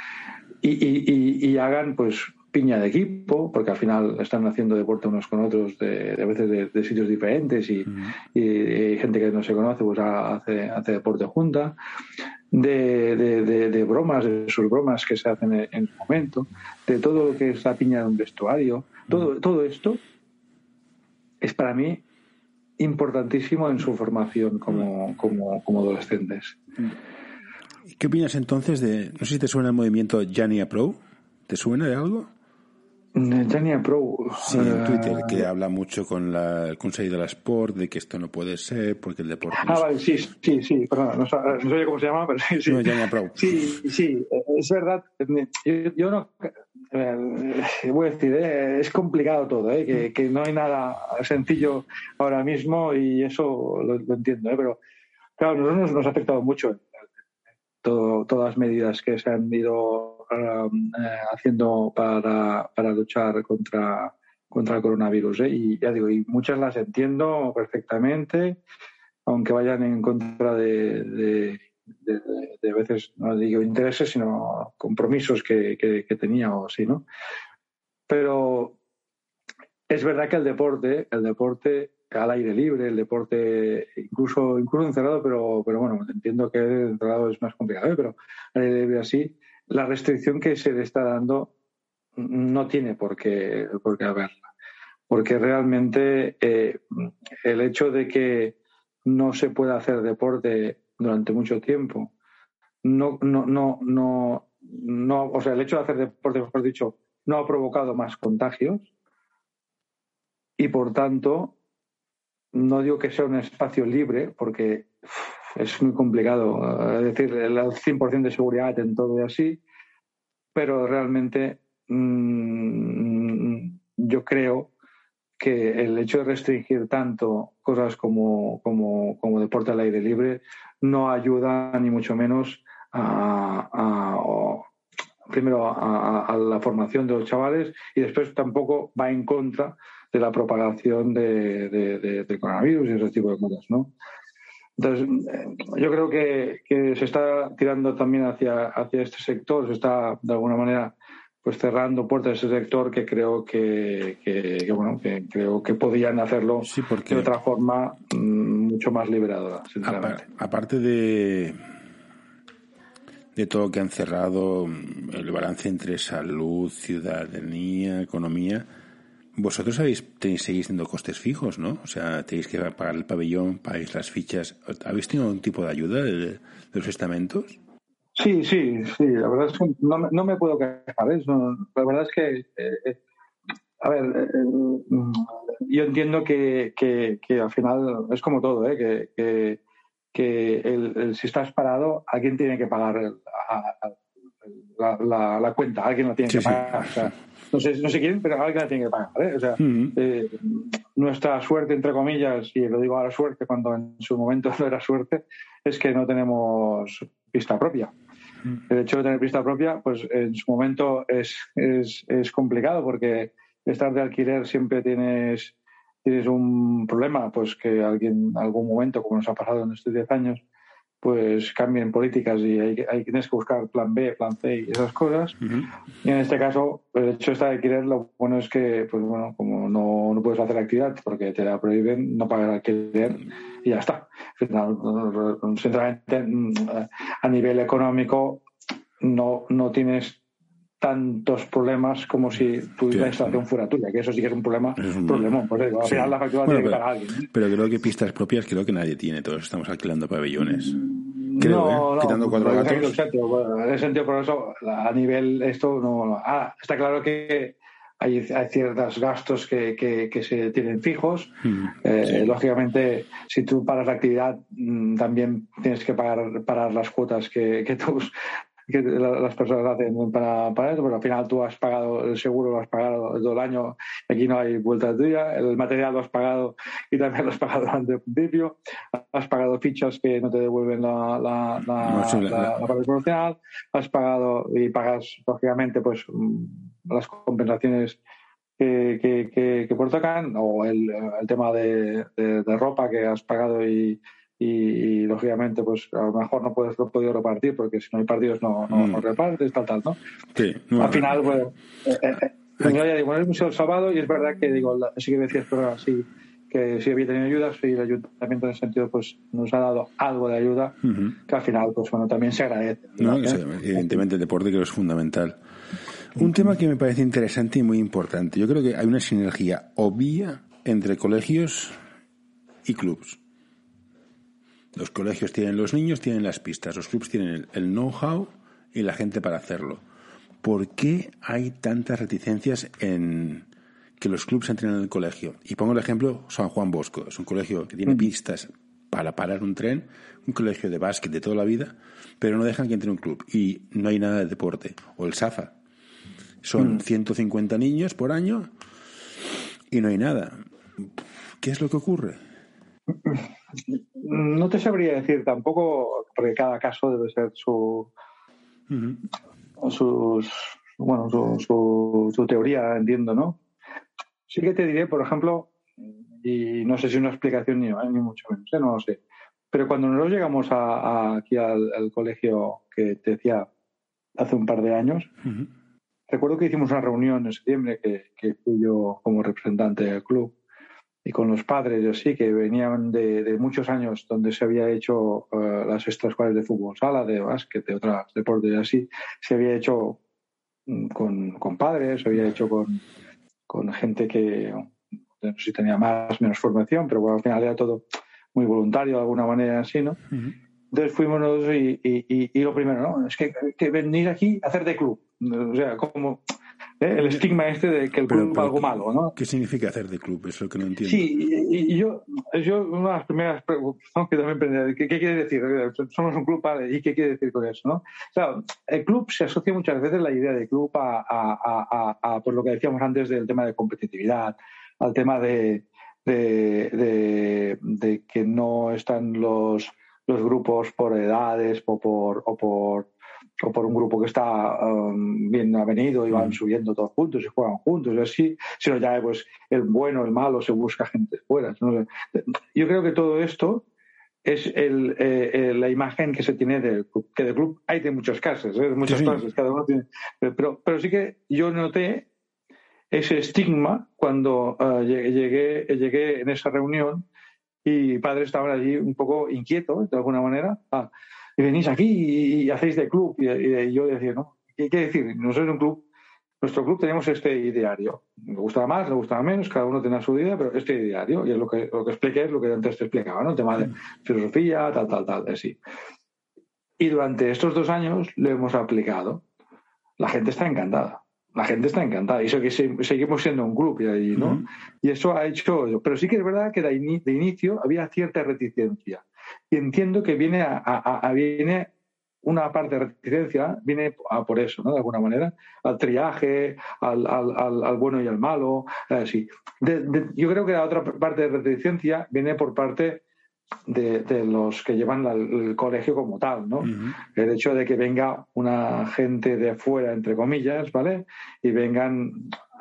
y, y, y, y hagan pues piña de equipo, porque al final están haciendo deporte unos con otros de, de a veces de, de, sitios diferentes y, uh -huh. y, y, gente que no se conoce pues hace, hace deporte junta, de, de, bromas, de sus bromas que se hacen en, en el momento, de todo lo que es la piña de un vestuario, todo, uh -huh. todo esto es para mí importantísimo en su formación como, como, como adolescentes. ¿Qué opinas entonces de, no sé si te suena el movimiento Jania Pro? ¿Te suena de algo? Jania Pro. Sí, en Twitter, que habla mucho con la, el Consejo de la Sport de que esto no puede ser porque el deporte. Ah, vale, sí, sí, sí, perdón, no, no sé cómo se llama, pero sí. No, Pro. Sí, sí, es verdad. Yo, yo no. Eh, voy a decir, eh, es complicado todo, eh, que, que, no hay nada sencillo ahora mismo y eso lo, lo entiendo, eh, pero claro, nosotros nos, nos ha afectado mucho todo, todas las medidas que se han ido um, eh, haciendo para, para, luchar contra, contra el coronavirus. ¿eh? Y ya digo, y muchas las entiendo perfectamente, aunque vayan en contra de, de, de, de veces, no digo intereses, sino compromisos que, que, que tenía o así, ¿no? Pero es verdad que el deporte, el deporte al aire libre, el deporte incluso incluso encerrado, pero, pero bueno, entiendo que encerrado es más complicado, ¿eh? pero al aire libre así, la restricción que se le está dando no tiene por qué, por qué haberla. Porque realmente eh, el hecho de que no se pueda hacer deporte durante mucho tiempo, no, no, no, no, no, o sea, el hecho de hacer deporte, mejor dicho, no ha provocado más contagios y por tanto no digo que sea un espacio libre, porque es muy complicado es decir el 100% de seguridad en todo y así, pero realmente mmm, yo creo que el hecho de restringir tanto cosas como, como, como deporte al aire libre no ayuda ni mucho menos a, primero a, la formación de los chavales y después tampoco va en contra de la propagación de, de, de, de, coronavirus y ese tipo de cosas, ¿no? Entonces, yo creo que, que, se está tirando también hacia, hacia este sector, se está de alguna manera pues cerrando puertas a ese sector que creo que, que, que bueno que creo que podían hacerlo sí, porque de otra forma mmm, mucho más liberadora sinceramente. aparte de de todo lo que han cerrado, el balance entre salud, ciudadanía, economía. Vosotros habéis, tenéis, seguís teniendo costes fijos, ¿no? O sea, tenéis que pagar el pabellón, pagáis las fichas. ¿Habéis tenido algún tipo de ayuda de, los estamentos? Sí, sí, sí. La verdad es que no, me puedo quejar. ¿eh? la verdad es que, eh, eh, a ver, yo entiendo que, que, al final es como todo, ¿eh? que, que el, si estás parado, alguien tiene que pagar la, la, cuenta, alguien la tiene que pagar. No, sé, no sé quién, pero alguien la tiene que pagar. ¿eh? O sea, eh, nuestra suerte, entre comillas, y lo digo ahora suerte cuando en su momento no era suerte, es que no tenemos pista propia. El hecho de tener pista propia, pues en su momento es, es, es complicado porque estar de alquiler siempre tienes tienes un problema, pues que alguien en algún momento, como nos ha pasado en estos 10 años, pues cambien políticas y hay, hay, tienes que buscar plan B, plan C y esas cosas. Y en este caso, el hecho de alquiler, lo bueno es que, pues bueno, como no, no puedes hacer actividad porque te la prohíben, no pagar alquiler y ya está. Sinceramente, a nivel económico, no, no tienes tantos problemas como si tu instalación fuera tuya, que eso sí que es un problema, un problemón. Pues al final la factura tiene que pagar alguien. Pero creo que pistas propias creo que nadie tiene, todos estamos alquilando pabellones. Creo, no, ¿eh? Quitando cuatro gatos. en ese sentido, por eso, a nivel esto, no. Ah, está claro que hay, hay ciertos gastos que, que, se tienen fijos. Mm, eh, lógicamente, si tú paras la actividad, mm, también tienes que pagar, parar las cuotas que, que tus que las personas hacen para, para eso, pero al final tú has pagado el seguro, lo has pagado todo el año, aquí no hay vuelta tuya, el material lo has pagado y también lo has pagado durante el principio, has pagado fichas que no te devuelven la, la, la, parte promocional, has pagado y pagas, lógicamente, pues las compensaciones que, que, que, que por tocan, o el, el tema de, de, ropa que has pagado y, y, lógicamente pues a lo mejor no puedes no podido repartir porque si no hay partidos no, no, mm. repartes tal tal no, sí, al final bueno eh, eh, eh ya digo, el museo el sábado y es verdad que digo sí que decías pero así que sí había tenido ayudas y el ayuntamiento en ese sentido pues nos ha dado algo de ayuda que al final pues bueno también se agradece no, evidentemente el deporte creo que es fundamental. Un tema que me parece interesante y muy importante. Yo creo que hay una sinergia obvia entre colegios y clubs los colegios tienen los niños, tienen las pistas, los clubs tienen el, know-how y la gente para hacerlo. ¿Por qué hay tantas reticencias en que los clubs entren en el colegio? Y pongo el ejemplo San Juan Bosco. Es un colegio que tiene mm. pistas para parar un tren, un colegio de básquet de toda la vida, pero no dejan que entre un club y no hay nada de deporte. O el SAFA. Son 150 mm. niños por año y no hay nada. ¿Qué es lo que ocurre? No te sabría decir tampoco, porque cada caso debe ser su, sus, bueno, su, su, teoría, entiendo, ¿no? Sí que te diré, por ejemplo, y no sé si una explicación ni, ni mucho menos, ¿eh? no lo sé, pero cuando nosotros llegamos a, aquí al, colegio que te decía hace un par de años, recuerdo que hicimos una reunión en septiembre que, que fui yo como representante del club y con los padres y así, que venían de, muchos años donde se había hecho uh, las extraescuelas de fútbol sala, de básquet, de otros deportes y así, se había hecho mm, con, con, padres, se había hecho con, con gente que no sé si tenía más menos formación, pero bueno, al final era todo muy voluntario de alguna manera así, ¿no? Entonces fuimos nosotros y, y, y, lo primero, ¿no? Es que, que venir aquí a hacer de club. O sea, como ¿eh? el estigma este de que el club es algo malo, ¿no? ¿Qué significa hacer de club? Es lo que no entiendo. Sí, y, yo, yo, una de las primeras preguntas que también ¿qué, ¿qué, quiere decir? Somos un club, ¿y qué quiere decir con eso? ¿no? Claro, el club se asocia muchas veces la idea de club a, a, a, por lo que decíamos antes del tema de competitividad, al tema de, de, de, de que no están los, los grupos por edades o por, o por o por un grupo que está um, bien avenido y van mm. subiendo todos juntos y juegan juntos y así, sino ya pues el bueno, el malo, se busca gente fuera. Yo creo que todo esto es el, eh, eh, la imagen que se tiene del club, que del club hay de muchos casos, ¿eh? de muchas cosas, cada uno tiene, pero, pero sí que yo noté ese estigma cuando uh, llegué, llegué en esa reunión y padres estaban allí un poco inquietos de alguna manera. Y venís aquí y, hacéis de club. Y, yo decía, no, ¿qué quiere decir? No sois un club. Nuestro club tenemos este ideario. Me gustaba más, me gustaba menos, cada uno tenía su idea, pero este ideario, y es lo que, lo que expliqué, es lo que antes te explicaba, ¿no? El tema de filosofía, tal, tal, tal, así. Y durante estos dos años lo hemos aplicado. La gente está encantada la gente está encantada. Y eso que seguimos siendo un grupo y ahí, ¿no? Y eso ha hecho. Pero sí que es verdad que de, inicio había cierta reticencia. Y entiendo que viene a, viene una parte de reticencia, viene a por eso, ¿no? De alguna manera, al triaje, al, al, al bueno y al malo, así. yo creo que la otra parte de reticencia viene por parte de, los que llevan el colegio como tal, ¿no? El hecho de que venga una gente de fuera, entre comillas, ¿vale? Y vengan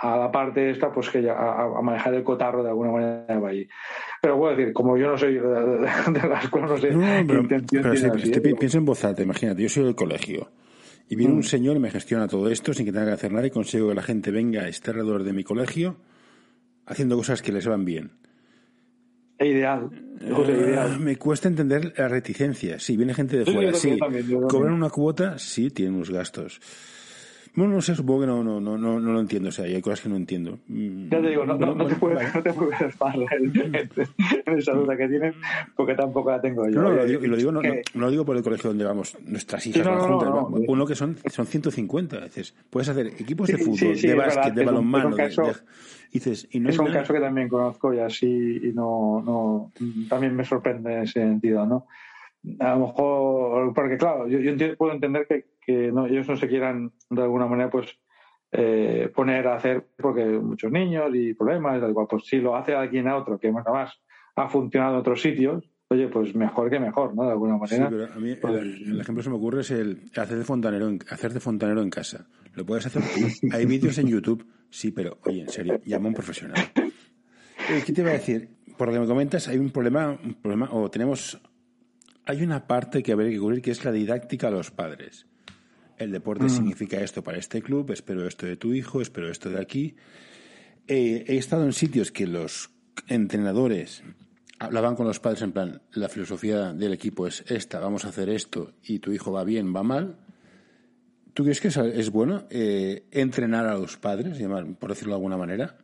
a la parte esta, pues que ya, a, manejar el cotarro de alguna manera de allí. Pero voy a decir, como yo no soy de, las cosas, no sé, pero, piensa en voz alta, imagínate, yo soy del colegio. Y viene un mm. señor y me gestiona todo esto sin que tenga que hacer nada y consigo que la gente venga a estar alrededor de mi colegio haciendo cosas que les van bien ideal. Eh, me cuesta entender la reticencia. Sí, viene gente de fuera, sí. Cobran una cuota, sí, tienen unos gastos. Bueno, no sé, supongo que no, no, no, no, lo entiendo. O sea, hay cosas que no entiendo. Mm, ya te digo, no, no, te, puedes, no te puedes en, esa duda que tienes, porque tampoco la tengo yo. No, lo digo, y lo digo, no, lo digo por el colegio donde vamos, nuestras hijas van juntas. Uno que son, son 150. Dices, puedes hacer equipos de fútbol, de básquet, de balonmano. De, dices, y no es un caso que también conozco y así, y no, no, también me sorprende en ese sentido, ¿no? A lo mejor, porque claro, yo, yo puedo entender que que no, ellos no se quieran de alguna manera pues eh, poner a hacer porque muchos niños y problemas, tal cual, pues si lo hace alguien a otro que más más ha funcionado en otros sitios, oye, pues mejor que mejor, ¿no? De alguna manera. Sí, pero a mí pues, el, ejemplo que se me ocurre es el hacer de fontanero en, hacer de fontanero en casa. Lo puedes hacer Hay vídeos en YouTube, sí, pero oye, en serio, llama a un profesional. Eh, ¿Qué te iba a decir? Por lo que me comentas, hay un problema, un problema, o tenemos, hay una parte que habría que cubrir que es la didáctica a los padres el deporte mm. significa esto para este club, espero esto de tu hijo, espero esto de aquí. he estado en sitios que los entrenadores hablaban con los padres en plan, la filosofía del equipo es esta, vamos a hacer esto y tu hijo va bien, va mal. ¿Tú crees que es bueno eh, entrenar a los padres, por decirlo de alguna manera?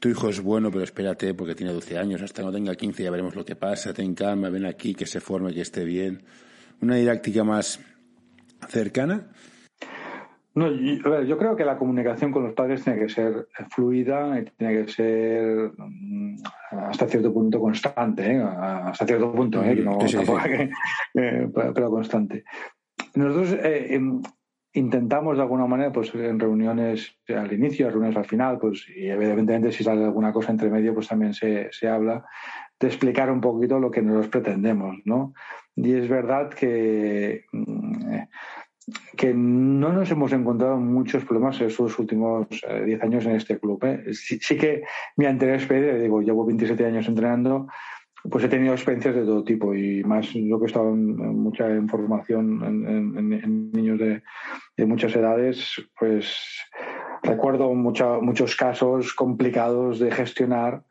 Tu hijo es bueno, pero espérate porque tiene 12 años, hasta que no tenga 15 ya veremos lo que pasa, ten calma, ven aquí, que se forme, que esté bien. Una didáctica más cercana? No, yo, yo, creo que la comunicación con los padres tiene que ser fluida y tiene que ser mm, hasta cierto punto constante, ¿eh? hasta cierto punto, ¿eh? no, eh, pero, constante. Nosotros em, intentamos de alguna manera, pues en reuniones al inicio, reuniones al final, pues y evidentemente si sale alguna cosa entre medio, pues también se, se habla de explicar un poquito lo que nosotros pretendemos, ¿no? Y es verdad que, mm, que no nos hemos encontrado muchos problemas en estos últimos 10 eh, años en este club. ¿eh? Sí, que mi anterior experiencia, digo, llevo 27 años entrenando, pues he tenido experiencias de todo tipo y más yo que he estado en, mucha información en, niños de, muchas edades, pues recuerdo muchos casos complicados de gestionar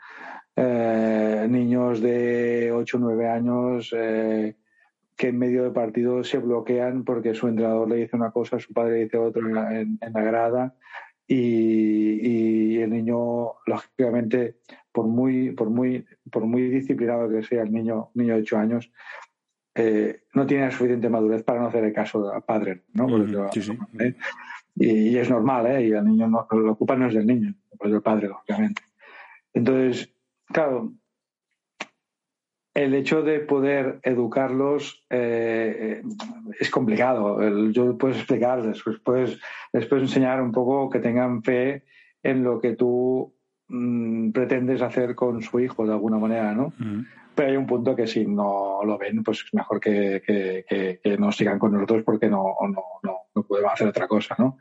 eh, niños de 8 o 9 años eh, que en medio de partido se bloquean porque su entrenador le dice una cosa, su padre dice otra en, la grada y, el niño, lógicamente, por muy, por muy, por muy disciplinado que sea el niño, niño de 8 años, eh, no tiene suficiente madurez para no hacer el caso al padre, ¿no? y, es normal, ¿eh? Y el niño no, lo ocupa no es del niño, es del padre, lógicamente. Entonces, claro, el hecho de poder educarlos eh, es complicado. yo puedes explicar, después puedes, después enseñar un poco que tengan fe en lo que tú mm, pretendes hacer con su hijo de alguna manera, ¿no? Pero hay un punto que si no lo ven, pues es mejor que, que, no sigan con nosotros porque no, no, no, no podemos hacer otra cosa, ¿no?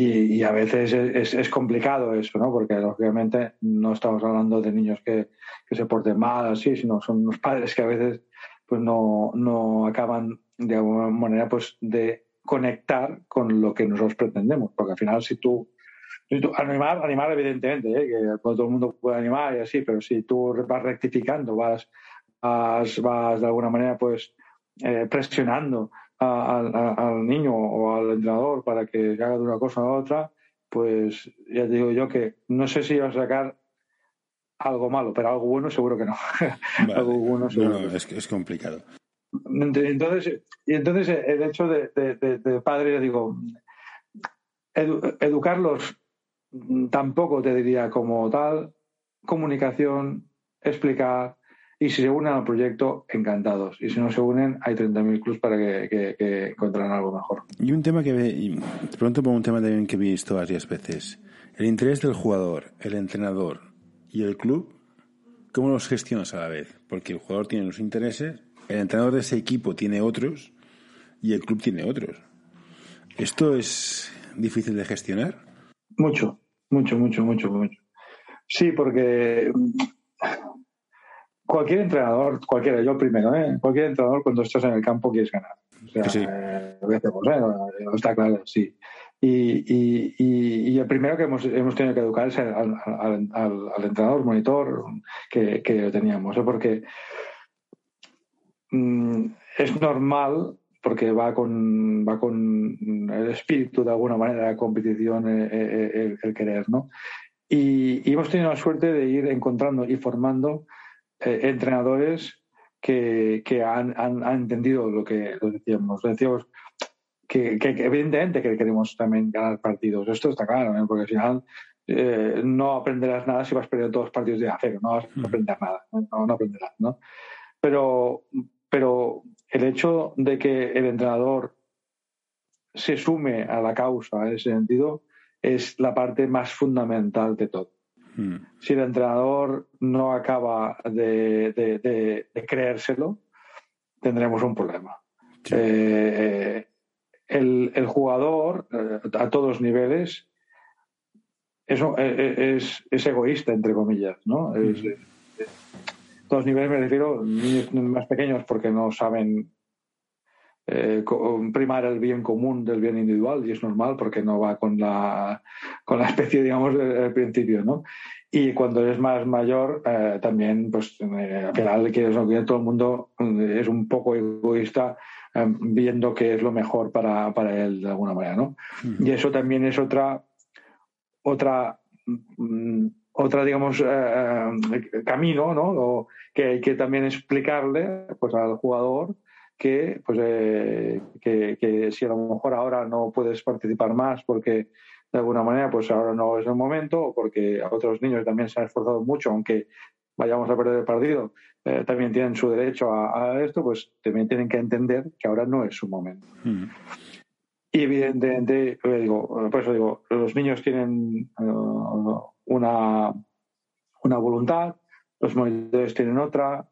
Y, a veces es, complicado eso, ¿no? Porque lógicamente no estamos hablando de niños que, se porten mal, así, sino son unos padres que a veces pues no, no acaban de alguna manera pues de conectar con lo que nosotros pretendemos. Porque al final si tú, animar, animar evidentemente, ¿eh? que todo el mundo puede animar y así, pero si tú vas rectificando, vas, vas, vas de alguna manera pues eh, presionando al niño o al entrenador para que haga de una cosa a otra, pues ya te digo yo que no sé si va a sacar algo malo, pero algo bueno seguro que no. algo bueno seguro. No, es, es complicado. Entonces, y entonces el hecho de, de, padre, digo, educarlos tampoco te diría como tal, comunicación, explicar, y si se unen al proyecto, encantados. Y si no se unen, hay 30.000 clubs para que, que, encuentren algo mejor. Y un tema que, te pregunto por un tema también que he visto varias veces. El interés del jugador, el entrenador y el club, ¿cómo los gestionas a la vez? Porque el jugador tiene unos intereses, el entrenador de ese equipo tiene otros y el club tiene otros. ¿Esto es difícil de gestionar? Mucho, mucho, mucho, mucho, mucho. Sí, porque cualquier entrenador, cualquiera, yo primero, ¿eh? cualquier entrenador cuando estás en el campo quieres ganar. O sea, sí. eh, está claro, sí. Y, y, y, el primero que hemos, hemos tenido que educar es al, al, al, entrenador, monitor que, que teníamos, ¿eh? porque mm, es normal porque va con, va con el espíritu de alguna manera de competición, eh, eh, el, el, querer, ¿no? Y, y, hemos tenido la suerte de ir encontrando y formando eh, entrenadores que, que han, han, han, entendido lo que decíamos. Decíamos que, que, evidentemente que queremos también ganar partidos. Esto está claro, ¿eh? porque al final eh, no aprenderás nada si vas perder todos los partidos de acero, no vas a aprender nada, no, no aprenderás, ¿no? Pero, pero el hecho de que el entrenador se sume a la causa en ese sentido es la parte más fundamental de todo. Hmm. Si el entrenador no acaba de, de, de, creérselo, tendremos un problema. Sí. Eh, el, el, jugador, eh, a todos niveles, es, es, es, egoísta, entre comillas, ¿no? Es, todos niveles me refiero niños más pequeños porque no saben eh, primar el bien común del bien individual y es normal porque no va con la, con la especie, digamos, del principio, ¿no? Y cuando es más mayor, eh, también, pues, eh, al final, que todo el mundo eh, es un poco egoísta viendo qué es lo mejor para, para él, de alguna manera, ¿no? Y eso también es otra, otra, mm, otra, digamos, camino, ¿no? O que hay que también explicarle, pues, al jugador que, pues, eh, que, que, si a lo mejor ahora no puedes participar más porque de alguna manera pues ahora no es el momento o porque otros niños también se han esforzado mucho, aunque vayamos a perder el partido, eh, también tienen su derecho a, a, esto, pues también tienen que entender que ahora no es su momento. Mm. Y evidentemente, eh, digo, por eso digo, los niños tienen uh, una, una voluntad, los monitores tienen otra,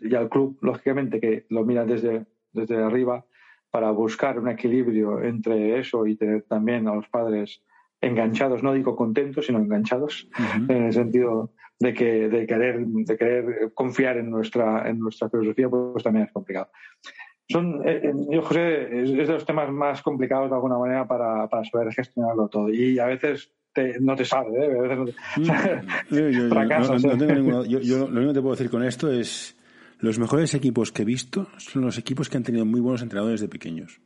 y al club, lógicamente, que lo mira desde, desde arriba para buscar un equilibrio entre eso y tener también a los padres enganchados, no digo contentos, sino enganchados, uh -huh. en el sentido de que de querer, de querer confiar en nuestra, en nuestra filosofía, pues también es complicado. Son, eh, yo, José, es, es, de los temas más complicados de alguna manera para, para saber gestionarlo todo. Y a veces te, no te sabe, ¿eh? A veces no te, mm. yo, yo, fracasas, no, no, tengo ninguna, yo, yo, lo único que te puedo decir con esto es los mejores equipos que he visto son los equipos que han tenido muy buenos entrenadores de pequeños.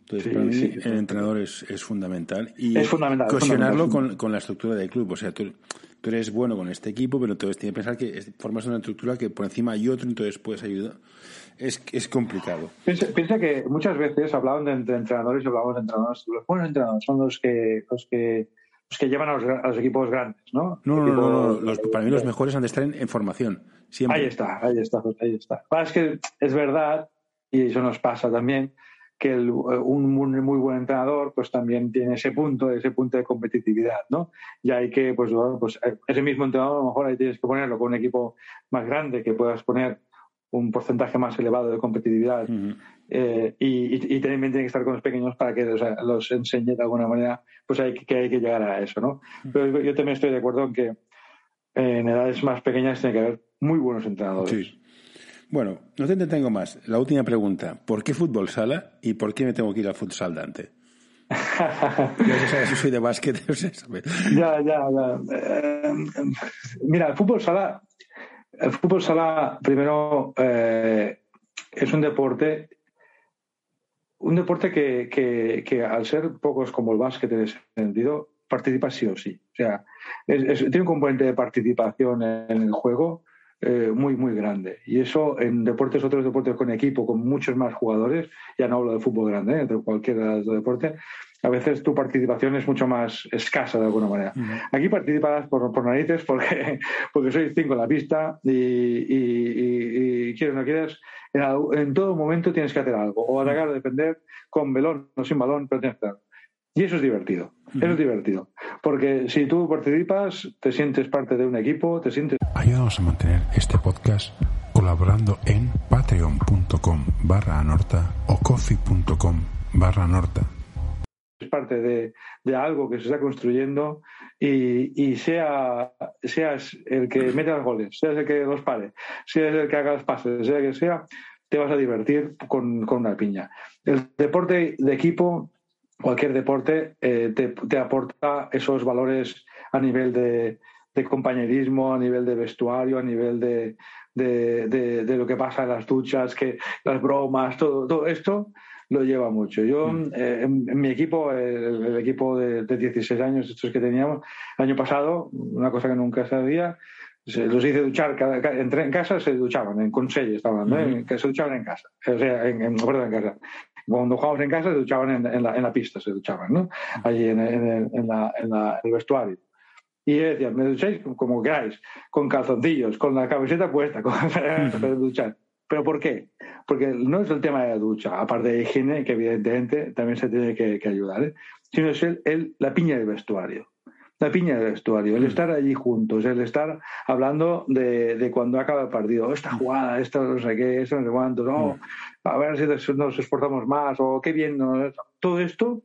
Entonces, sí, para mí, sí, el entrenador es, es, fundamental. Y es fundamental. Cohesionarlo es fundamental. Con, con, la estructura del club. O sea, tú, tú, eres bueno con este equipo, pero entonces tienes que pensar que formas una estructura que por encima hay otro, entonces puedes ayudar. Es, es complicado. Piensa, piensa que muchas veces hablaban de, de entrenadores y hablábamos de entrenadores. Los buenos entrenadores son los que, los que los que llevan a los, a los, equipos grandes, ¿no? No, no, no, no, Los, para mí los mejores han de estar en, en, formación. Siempre. Ahí está, ahí está, ahí está. Es que es verdad, y eso nos pasa también, que el, un muy buen entrenador pues también tiene ese punto, ese punto de competitividad, ¿no? Y hay que, pues, bueno, pues ese mismo entrenador a lo mejor ahí tienes que ponerlo con un equipo más grande que puedas poner un porcentaje más elevado de competitividad uh -huh. Eh, y, y, también tiene que estar con los pequeños para que sea, los enseñe de alguna manera, pues hay que, hay que llegar a eso, ¿no? Pero yo también estoy de acuerdo en que en edades más pequeñas tiene que haber muy buenos entrenadores. Sí. Bueno, no te entretengo más. La última pregunta. ¿Por qué fútbol sala y por qué me tengo que ir al futsal Dante? ya se sabe si soy de básquet. ya, ya, ya. Eh, mira, el fútbol sala el fútbol sala primero eh, es un deporte un deporte que, que, que, al ser pocos como el básquet en ese sentido, participa sí o sí. O sea, tiene un componente de participación en el juego eh, muy, muy grande. Y eso en deportes, otros deportes con equipo, con muchos más jugadores, ya no hablo de fútbol grande, ¿eh? de cualquier deporte, a veces tu participación es mucho más escasa de alguna manera. Aquí participas por, por, narices porque, porque sois cinco en la pista y, y, quieres o no quieres, en, todo momento tienes que hacer algo, o atacar o defender con balón o sin balón, pero tienes que hacer y eso es divertido, eso es divertido. Porque si tú participas, te sientes parte de un equipo, te sientes... Ayúdanos a mantener este podcast colaborando en patreon.com barra anorta o coffee.com barra anorta. Es parte de, de, algo que se está construyendo y, y, sea, seas el que mete los goles, seas el que los pare, seas el que haga los pases, sea el que sea, te vas a divertir con, con una piña. El deporte de equipo cualquier deporte eh, te, aporta esos valores a nivel de, compañerismo, a nivel de vestuario, a nivel de, de, lo que pasa en las duchas, que las bromas, todo, todo esto lo lleva mucho. Yo, mm. eh, en, mi equipo, el, equipo de, 16 años, estos que teníamos, el año pasado, una cosa que nunca sabía, los hice duchar, cada, entré en casa, se duchaban, en Consell estaban, que se duchaban en casa, o sea, en, en, perdón, en casa. Cuando jugábamos en casa se duchaban en, la, en la, pista, se duchaban, ¿no? Allí en, el, el vestuario. Y decía, me ducháis como queráis, con calzoncillos, con la camiseta puesta, con, para duchar. ¿Pero por qué? Porque no es el tema de la ducha, aparte de higiene, que evidentemente también se tiene que, ayudar, ¿eh? sino es el, la piña del vestuario la piña del vestuario, el mm. estar allí juntos, el estar hablando de, de cuando acaba el partido, esta jugada, esto no sé qué, esto no sé cuánto, no, mm. a ver si nos esforzamos más, o qué bien, todo esto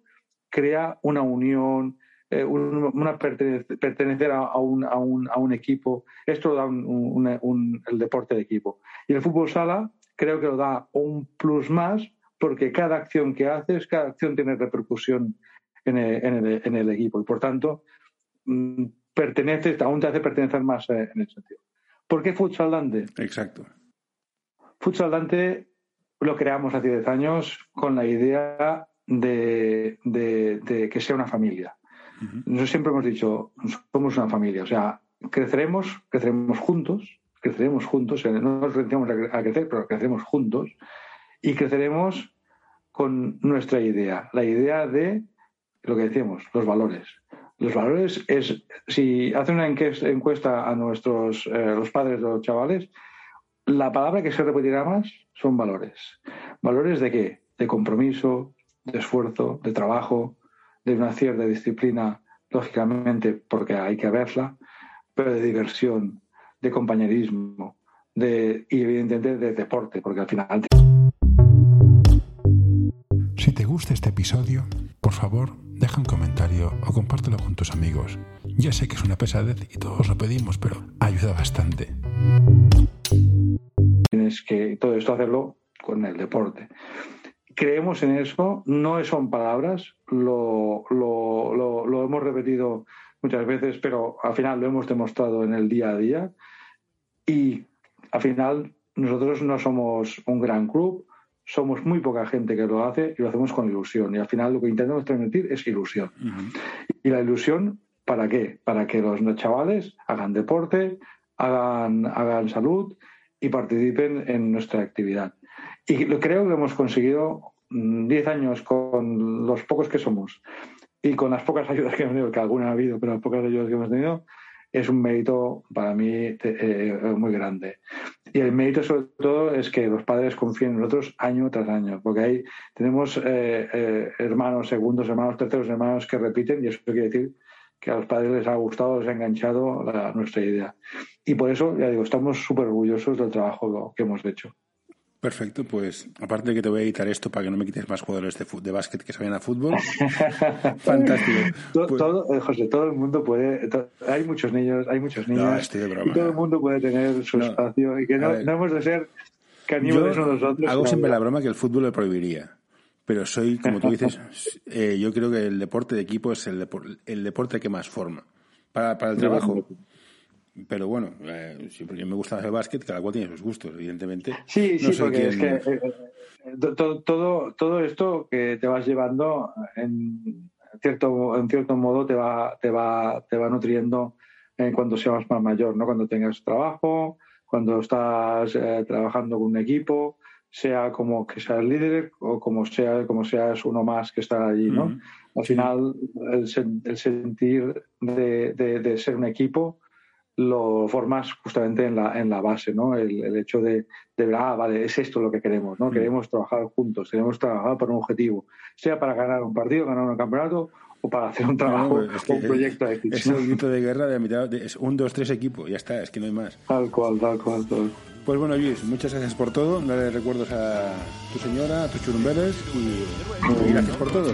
crea una unión, eh, una pertenecer, a, un, a, un, a, un, equipo, esto lo da un, el deporte de equipo. Y el fútbol sala creo que lo da un plus más porque cada acción que haces, cada acción tiene repercusión en el, en el, en el equipo y por tanto Mm, perteneces, aún te hace pertenecer más eh, en ese sentido. ¿Por qué Futsal Dante? Exacto. Futsal Dante lo creamos hace 10 años con la idea de, que sea una familia. Nosotros siempre hemos dicho, somos una familia, o sea, creceremos, creceremos juntos, creceremos juntos, no nos renunciamos a crecer, pero creceremos juntos y creceremos con nuestra idea, la idea de lo que decíamos, los valores. Los valores es, si hace una encuesta a nuestros, eh, los padres de los chavales, la palabra que se repetirá más son valores. ¿Valores de qué? De compromiso, de esfuerzo, de trabajo, de una cierta disciplina, lógicamente, porque hay que verla, pero de diversión, de compañerismo, de, y evidentemente de deporte, porque al final... Si te gusta este episodio, por favor, deja un comentario o compártelo con tus amigos. Ya sé que es una pesadez y todos lo pedimos, pero ayuda bastante. Tienes que todo esto hacerlo con el deporte. Creemos en eso, no son palabras, lo, lo, hemos repetido muchas veces, pero al final lo hemos demostrado en el día a día. Y al final nosotros no somos un gran club, somos muy poca gente que lo hace y lo hacemos con ilusión. Y al final lo que intentamos transmitir es ilusión. Y la ilusión, ¿para qué? Para que los chavales hagan deporte, hagan, hagan salud y participen en nuestra actividad. Y creo que hemos conseguido 10 mm, años con los pocos que somos y con las pocas ayudas que hemos tenido, que alguna ha habido, pero las pocas ayudas que hemos tenido, es un mérito para mí eh, muy grande. Y el mérito sobre todo es que los padres confíen en nosotros año tras año, porque ahí tenemos eh, eh, hermanos segundos, hermanos terceros, hermanos que repiten y eso quiere decir que a los padres les ha gustado, les ha enganchado nuestra idea. Y por eso, ya digo, estamos súper orgullosos del trabajo que hemos hecho. Perfecto, pues aparte de que te voy a editar esto para que no me quites más jugadores de, de básquet que vayan a fútbol. Fantástico. Pues todo, eh, José, todo el mundo puede. hay muchos niños, hay muchos niños. y todo el mundo puede tener su espacio y que no, hemos de ser caníbales nosotros. Hago siempre la broma que el fútbol lo prohibiría. Pero soy, como tú dices, eh, yo creo que el deporte de equipo es el, el deporte que más forma. Para, para el trabajo pero bueno, eh, si me gusta el básquet, cada cual tiene sus gustos, evidentemente. Sí, sí, porque es que eh, eh, todo, todo, todo esto que te vas llevando en cierto, en cierto modo te va, te va, te va nutriendo cuando seas más mayor, ¿no? Cuando tengas trabajo, cuando estás trabajando con un equipo, sea como que seas líder o como sea como seas uno más que está allí, ¿no? Al final, el, el sentir de, de, ser un equipo lo formas justamente en la, en la base, ¿no? El, el hecho de, de ver, ah, vale, es esto lo que queremos, ¿no? Queremos trabajar juntos, queremos trabajar por un objetivo, sea para ganar un partido, ganar un campeonato o para hacer un trabajo o un proyecto de Es el grito de guerra de la mitad, de, es un, dos, tres equipo, ya está, es que no hay más. Tal cual, tal cual, tal Pues bueno, Luis, muchas gracias por todo. Dale recuerdos a tu señora, a tus churumbeles y, y gracias por todo.